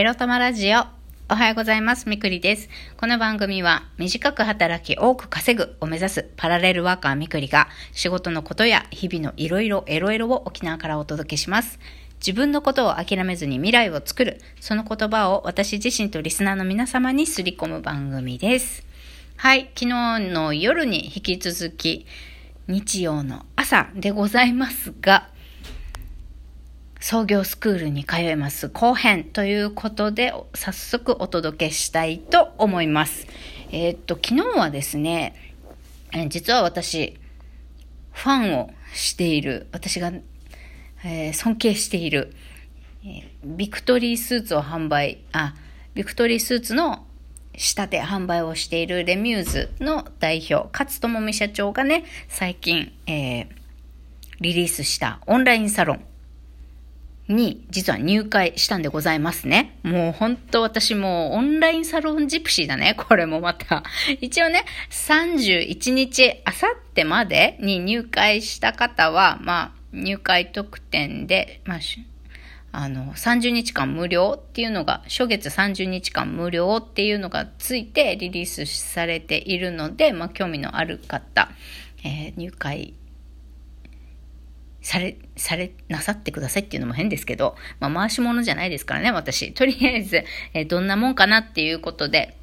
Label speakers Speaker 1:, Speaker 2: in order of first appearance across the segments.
Speaker 1: エロ玉ラジオ。おはようございます。みくりです。この番組は短く働き多く稼ぐを目指すパラレルワーカーみくりが仕事のことや日々のいろいろエロエロを沖縄からお届けします。自分のことを諦めずに未来を作る。その言葉を私自身とリスナーの皆様にすり込む番組です。はい。昨日の夜に引き続き日曜の朝でございますが、創業スクールに通います後編ということで早速お届けしたいと思います。えー、っと、昨日はですね、え実は私、ファンをしている、私が、えー、尊敬している、え、ビクトリースーツを販売、あ、ビクトリースーツの仕立て販売をしているレミューズの代表、勝智美社長がね、最近、えー、リリースしたオンラインサロン、に実は入会したんでございますね。もう本当私もうオンラインサロンジプシーだね。これもまた。一応ね、31日、あさってまでに入会した方は、まあ、入会特典で、まあ、あの、30日間無料っていうのが、初月30日間無料っていうのがついてリリースされているので、まあ、興味のある方、えー、入会され、され、なさってくださいっていうのも変ですけど、まあ、回し物じゃないですからね、私。とりあえず、えー、どんなもんかなっていうことで、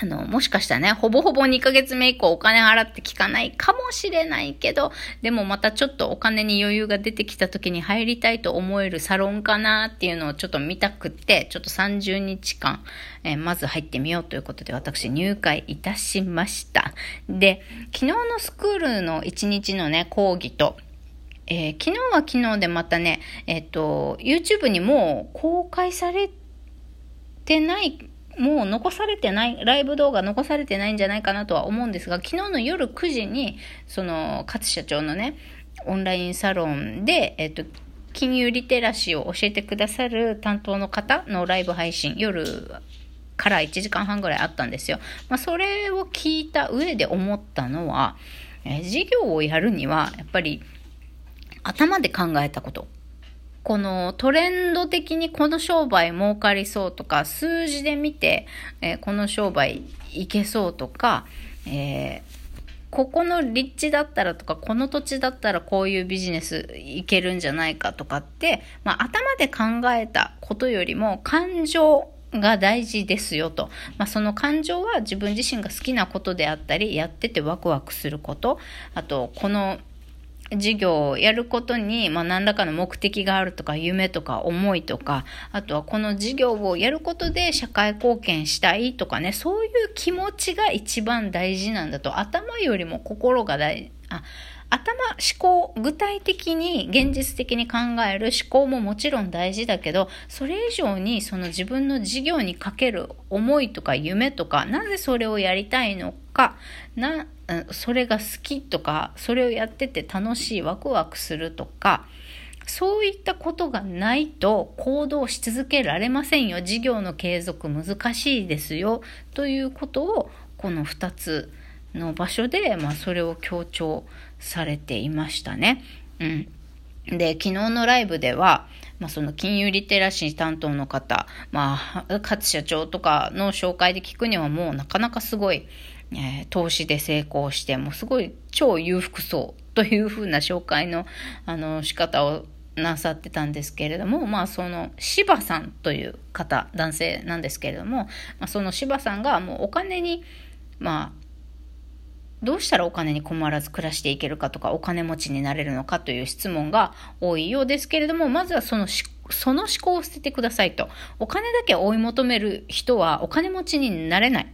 Speaker 1: あの、もしかしたらね、ほぼほぼ2ヶ月目以降お金払って聞かないかもしれないけど、でもまたちょっとお金に余裕が出てきた時に入りたいと思えるサロンかなっていうのをちょっと見たくって、ちょっと30日間、えー、まず入ってみようということで私入会いたしました。で、昨日のスクールの1日のね、講義と、えー、昨日は昨日でまたね、えっ、ー、と、YouTube にもう公開されてない、もう残されてない、ライブ動画残されてないんじゃないかなとは思うんですが、昨日の夜9時に、その、勝社長のね、オンラインサロンで、えっ、ー、と、金融リテラシーを教えてくださる担当の方のライブ配信、夜から1時間半ぐらいあったんですよ。まあ、それを聞いた上で思ったのは、えー、事業をやるには、やっぱり、頭で考えたこと。このトレンド的にこの商売儲かりそうとか、数字で見て、えー、この商売いけそうとか、えー、ここの立地だったらとか、この土地だったらこういうビジネスいけるんじゃないかとかって、まあ頭で考えたことよりも感情が大事ですよと。まあ、その感情は自分自身が好きなことであったり、やっててワクワクすること。あと、この事業をやることに、まあ、何らかの目的があるとか、夢とか思いとか、あとはこの事業をやることで社会貢献したいとかね、そういう気持ちが一番大事なんだと。頭よりも心が大、あ、頭、思考、具体的に、現実的に考える思考ももちろん大事だけど、それ以上にその自分の事業にかける思いとか夢とか、なぜそれをやりたいのか、な、それが好きとか、それをやってて楽しい、ワクワクするとか、そういったことがないと行動し続けられませんよ。事業の継続難しいですよ。ということを、この2つの場所で、まあ、それを強調されていましたね。うん。で、昨日のライブでは、まあ、その金融リテラシー担当の方、まあ、勝社長とかの紹介で聞くにはもうなかなかすごい、えー、投資で成功して、もうすごい超裕福そうというふうな紹介の、あの、仕方をなさってたんですけれども、まあその柴さんという方、男性なんですけれども、まあ、その柴さんがもうお金に、まあ、どうしたらお金に困らず暮らしていけるかとか、お金持ちになれるのかという質問が多いようですけれども、まずはそのその思考を捨ててくださいと。お金だけ追い求める人はお金持ちになれない。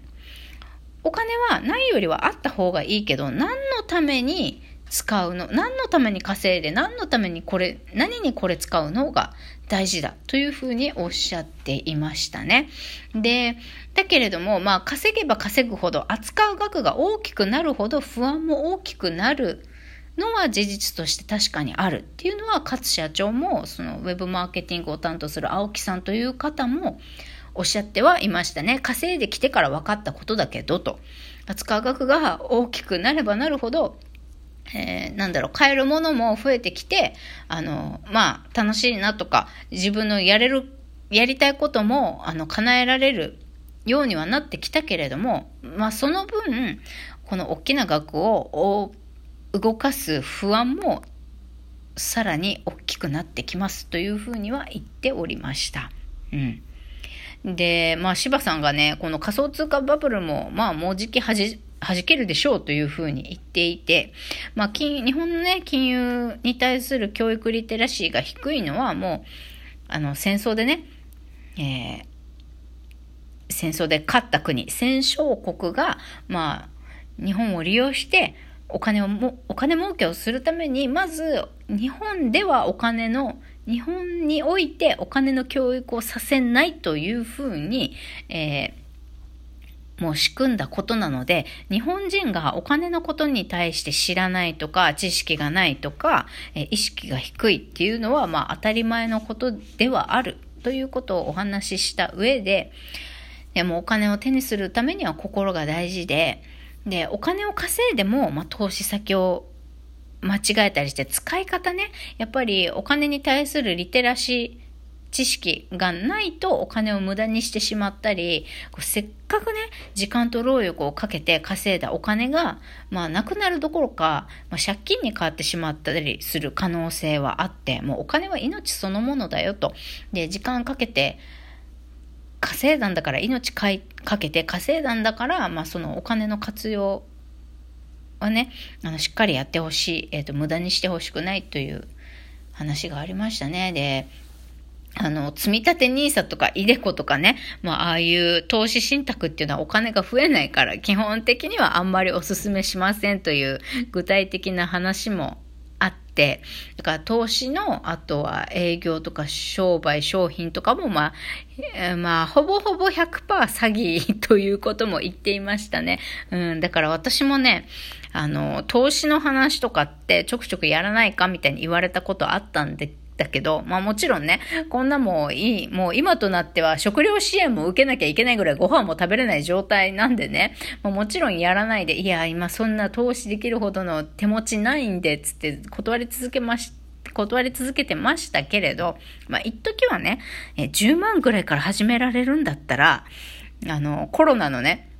Speaker 1: お金はないよりはあった方がいいけど、何のために使うの？何のために稼いで？何のためにこれ？何にこれ使うのが大事だ？というふうにおっしゃっていましたね。で、だけれども、まあ稼げば稼ぐほど扱う額が大きくなるほど不安も大きくなるのは事実として確かにある。っていうのは勝社長もそのウェブマーケティングを担当する青木さんという方もおっしゃってはいましたね。稼いできてから分かったことだけどと。扱う額が大きくなればなるほどえー、なんだろう、買えるものも増えてきて、あの、まあ、楽しいなとか、自分のやれるやりたいことも、あの、叶えられるようにはなってきたけれども、まあ、その分、この大きな額を動かす不安もさらに大きくなってきますというふうには言っておりました。うん。で、まあ、柴さんがね、この仮想通貨バブルも、まあ、もうじきはじ、弾けるでしょうというふうに言っていて、まあ、金、日本のね、金融に対する教育リテラシーが低いのはもう、あの、戦争でね、えー、戦争で勝った国、戦勝国が、まあ、日本を利用して、お金をも、お金儲けをするために、まず、日本ではお金の、日本においてお金の教育をさせないというふうに、えー、もう仕組んだことなので、日本人がお金のことに対して知らないとか、知識がないとか、えー、意識が低いっていうのは、まあ当たり前のことではあるということをお話しした上で、でもお金を手にするためには心が大事で、で、お金を稼いでも、まあ、投資先を間違えたりして使い方ね、やっぱりお金に対するリテラシー、知識がないとお金を無駄にしてしまったり、せっかくね、時間と労力をかけて稼いだお金が、まあなくなるどころか、まあ、借金に変わってしまったりする可能性はあって、もうお金は命そのものだよと。で、時間かけて、稼いだんだから命かけて稼いだんだから、まあ、そのお金の活用はねあのしっかりやってほしい、えーと、無駄にしてほしくないという話がありましたね。であの、積み立て NISA とか、イデコとかね、まあ、ああいう投資信託っていうのはお金が増えないから、基本的にはあんまりお勧めしませんという具体的な話もて、だから投資の、あとは営業とか商売、商品とかも、まあ、まあ、ほぼほぼ100%詐欺ということも言っていましたね。うん、だから私もね、あの、投資の話とかってちょくちょくやらないかみたいに言われたことあったんで、だけど、まあもちろんね、こんなもういい、もう今となっては食料支援も受けなきゃいけないぐらいご飯も食べれない状態なんでね、まあ、もちろんやらないで、いや、今そんな投資できるほどの手持ちないんで、つって断り続けまし。断り続けてましたけれど、まあ、一時はね、10万ぐらいから始められるんだったら、あの、コロナのね、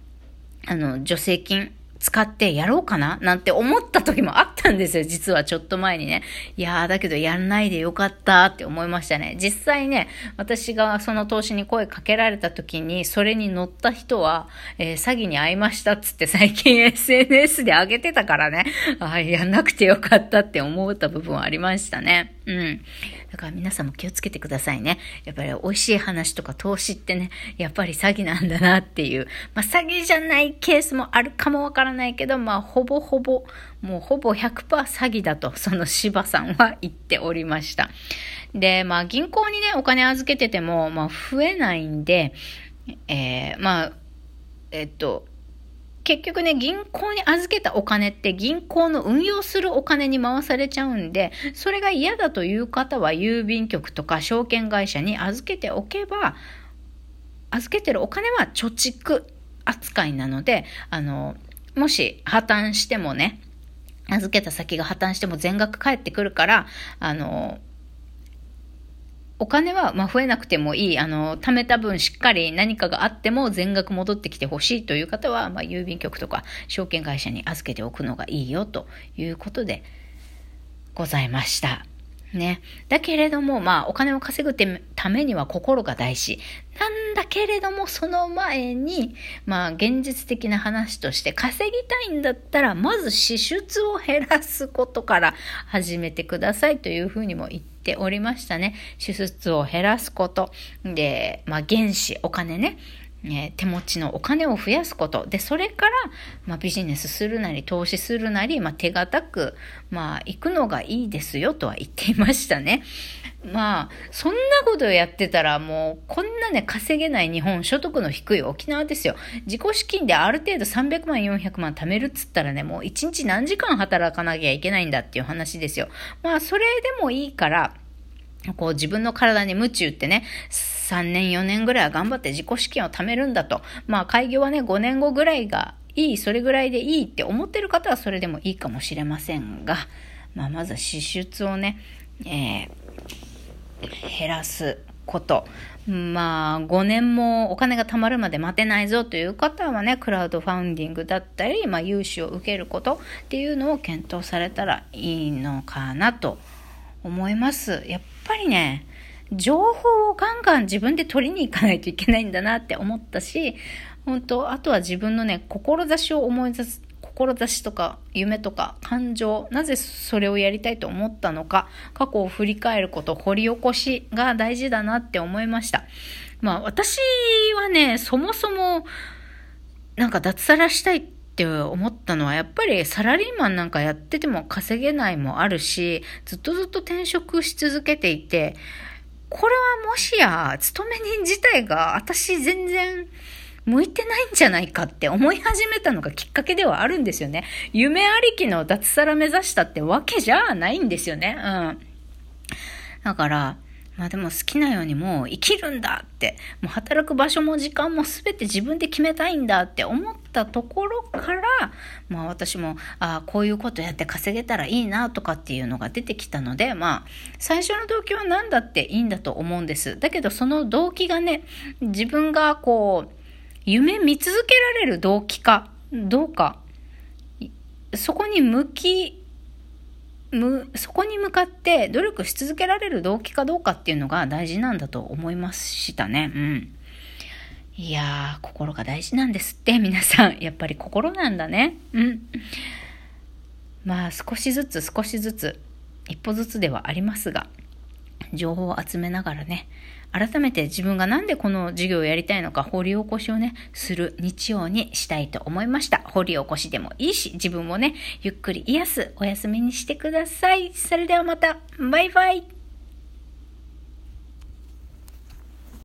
Speaker 1: あの、助成金、使ってやろうかな？なんて思った時もあったんですよ。実はちょっと前にね。いやー、だけどやんないでよかったって思いましたね。実際ね、私がその投資に声かけられた時に、それに乗った人は、えー、詐欺に遭いましたっつって最近 SNS で上げてたからね。ああ、やんなくてよかったって思った部分はありましたね。うん。だから皆さんも気をつけてくださいね。やっぱり美味しい話とか投資ってね、やっぱり詐欺なんだなっていう。まあ詐欺じゃないケースもあるかもわからないないけど、まあほぼほぼ、もうほぼ100%詐欺だと、その芝さんは言っておりました。で、まあ銀行にね、お金預けてても、まあ増えないんで、えー、まあ、えっと、結局ね、銀行に預けたお金って銀行の運用するお金に回されちゃうんで、それが嫌だという方は郵便局とか証券会社に預けておけば、預けてるお金は貯蓄扱いなので、あの、もし破綻してもね、預けた先が破綻しても全額返ってくるから、あの、お金は、ま増えなくてもいい、あの、貯めた分しっかり何かがあっても全額戻ってきてほしいという方は、まあ、郵便局とか証券会社に預けておくのがいいよということでございました。ね。だけれども、まあ、お金を稼ぐためには心が大事。なんだけれども、その前に、まあ、現実的な話として、稼ぎたいんだったら、まず支出を減らすことから始めてくださいというふうにも言っておりましたね。支出を減らすこと。で、まあ、原資、お金ね。え手持ちのお金を増やすこと。で、それから、まあ、ビジネスするなり、投資するなり、まあ、手堅く、まあ、行くのがいいですよとは言っていましたね。まあ、そんなことをやってたら、もう、こんなね、稼げない日本、所得の低い沖縄ですよ。自己資金である程度300万、400万貯めるっつったらね、もう1日何時間働かなきゃいけないんだっていう話ですよ。まあ、それでもいいから、こう自分の体に鞭打ってね、3年4年ぐらいは頑張って自己資金を貯めるんだと。まあ開業はね、5年後ぐらいがいい、それぐらいでいいって思ってる方はそれでもいいかもしれませんが、まあまずは支出をね、えー、減らすこと。まあ、5年もお金が貯まるまで待てないぞという方はね、クラウドファウンディングだったり、まあ、融資を受けることっていうのを検討されたらいいのかなと思います。やっぱりね、情報をガンガン自分で取りに行かないといけないんだなって思ったし、本当あとは自分のね、志を思い出す志とか夢とか感情、なぜそれをやりたいと思ったのか、過去を振り返ること、掘り起こしが大事だなって思いました。まあ私はね、そもそもなんか脱サラしたいって思ったのはやっぱりサラリーマンなんかやってても稼げないもあるし、ずっとずっと転職し続けていて、これはもしや、勤め人自体が私全然向いてないんじゃないかって思い始めたのがきっかけではあるんですよね。夢ありきの脱サラ目指したってわけじゃないんですよね。うん。だから、まあでも好きなようにもう生きるんだって、もう働く場所も時間も全て自分で決めたいんだって思ったところから、まあ私も、ああ、こういうことやって稼げたらいいなとかっていうのが出てきたので、まあ最初の動機は何だっていいんだと思うんです。だけどその動機がね、自分がこう、夢見続けられる動機かどうか、そこに向き、む、そこに向かって努力し続けられる動機かどうかっていうのが大事なんだと思いましたね。うん。いやー、心が大事なんですって、皆さん。やっぱり心なんだね。うん。まあ、少しずつ少しずつ、一歩ずつではありますが、情報を集めながらね、改めて自分がなんでこの授業をやりたいのか掘り起こしをね、する日曜にしたいと思いました。掘り起こしでもいいし、自分もね、ゆっくり癒すお休みにしてください。それではまた、バイバイ。